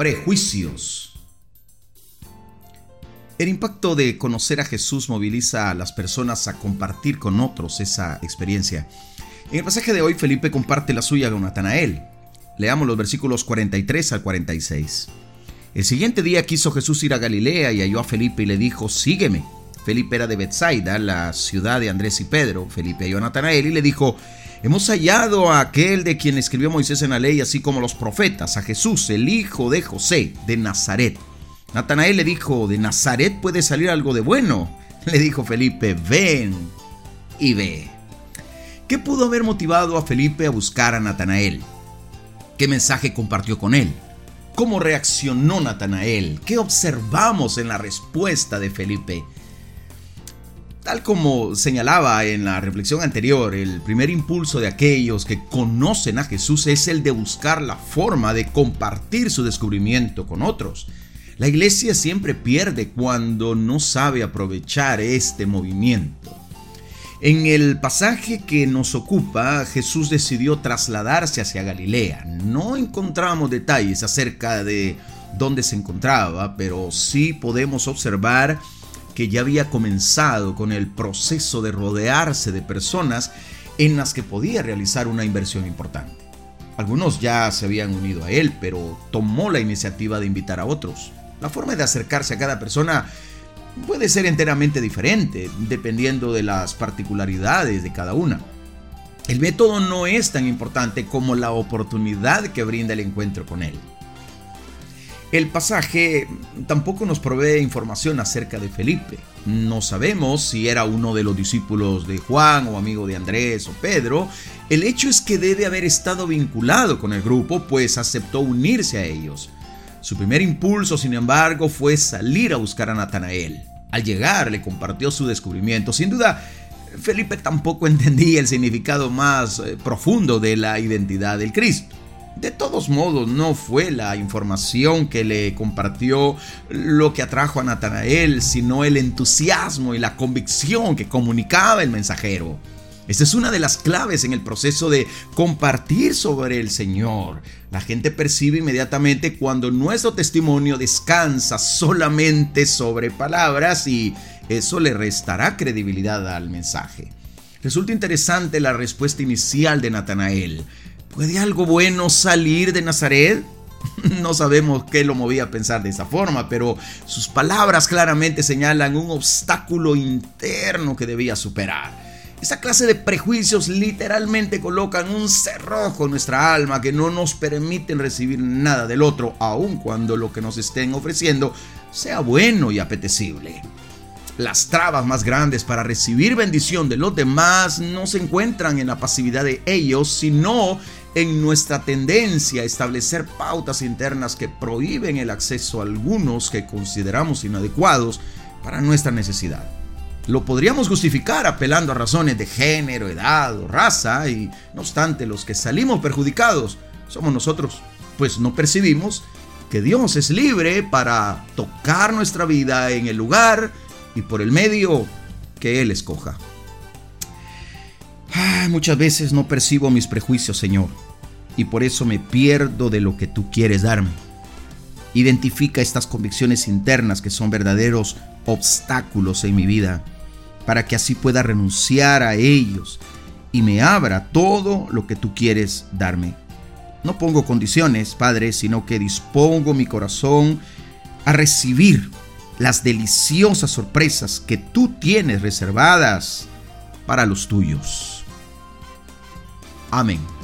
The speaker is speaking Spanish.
Prejuicios. El impacto de conocer a Jesús moviliza a las personas a compartir con otros esa experiencia. En el pasaje de hoy Felipe comparte la suya con Natanael. Leamos los versículos 43 al 46. El siguiente día quiso Jesús ir a Galilea y halló a Felipe y le dijo, sígueme. Felipe era de Bethsaida, la ciudad de Andrés y Pedro. Felipe halló a Natanael y le dijo, hemos hallado a aquel de quien escribió Moisés en la ley, así como los profetas, a Jesús, el hijo de José, de Nazaret. Natanael le dijo, ¿de Nazaret puede salir algo de bueno? Le dijo Felipe, ven y ve. ¿Qué pudo haber motivado a Felipe a buscar a Natanael? ¿Qué mensaje compartió con él? ¿Cómo reaccionó Natanael? ¿Qué observamos en la respuesta de Felipe? Tal como señalaba en la reflexión anterior, el primer impulso de aquellos que conocen a Jesús es el de buscar la forma de compartir su descubrimiento con otros. La iglesia siempre pierde cuando no sabe aprovechar este movimiento. En el pasaje que nos ocupa, Jesús decidió trasladarse hacia Galilea. No encontramos detalles acerca de dónde se encontraba, pero sí podemos observar que ya había comenzado con el proceso de rodearse de personas en las que podía realizar una inversión importante. Algunos ya se habían unido a él, pero tomó la iniciativa de invitar a otros. La forma de acercarse a cada persona puede ser enteramente diferente, dependiendo de las particularidades de cada una. El método no es tan importante como la oportunidad que brinda el encuentro con él. El pasaje tampoco nos provee información acerca de Felipe. No sabemos si era uno de los discípulos de Juan o amigo de Andrés o Pedro. El hecho es que debe haber estado vinculado con el grupo, pues aceptó unirse a ellos. Su primer impulso, sin embargo, fue salir a buscar a Natanael. Al llegar le compartió su descubrimiento. Sin duda, Felipe tampoco entendía el significado más eh, profundo de la identidad del Cristo. De todos modos, no fue la información que le compartió lo que atrajo a Natanael, sino el entusiasmo y la convicción que comunicaba el mensajero. Esta es una de las claves en el proceso de compartir sobre el Señor. La gente percibe inmediatamente cuando nuestro testimonio descansa solamente sobre palabras y eso le restará credibilidad al mensaje. Resulta interesante la respuesta inicial de Natanael. ¿Puede algo bueno salir de Nazaret? No sabemos qué lo movía a pensar de esa forma, pero sus palabras claramente señalan un obstáculo interno que debía superar. Esa clase de prejuicios literalmente colocan un cerrojo en nuestra alma que no nos permiten recibir nada del otro, aun cuando lo que nos estén ofreciendo sea bueno y apetecible. Las trabas más grandes para recibir bendición de los demás no se encuentran en la pasividad de ellos, sino en nuestra tendencia a establecer pautas internas que prohíben el acceso a algunos que consideramos inadecuados para nuestra necesidad. Lo podríamos justificar apelando a razones de género, edad o raza, y no obstante los que salimos perjudicados somos nosotros, pues no percibimos que Dios es libre para tocar nuestra vida en el lugar y por el medio que Él escoja. Muchas veces no percibo mis prejuicios, Señor, y por eso me pierdo de lo que tú quieres darme. Identifica estas convicciones internas que son verdaderos obstáculos en mi vida, para que así pueda renunciar a ellos y me abra todo lo que tú quieres darme. No pongo condiciones, Padre, sino que dispongo mi corazón a recibir las deliciosas sorpresas que tú tienes reservadas para los tuyos. Amén.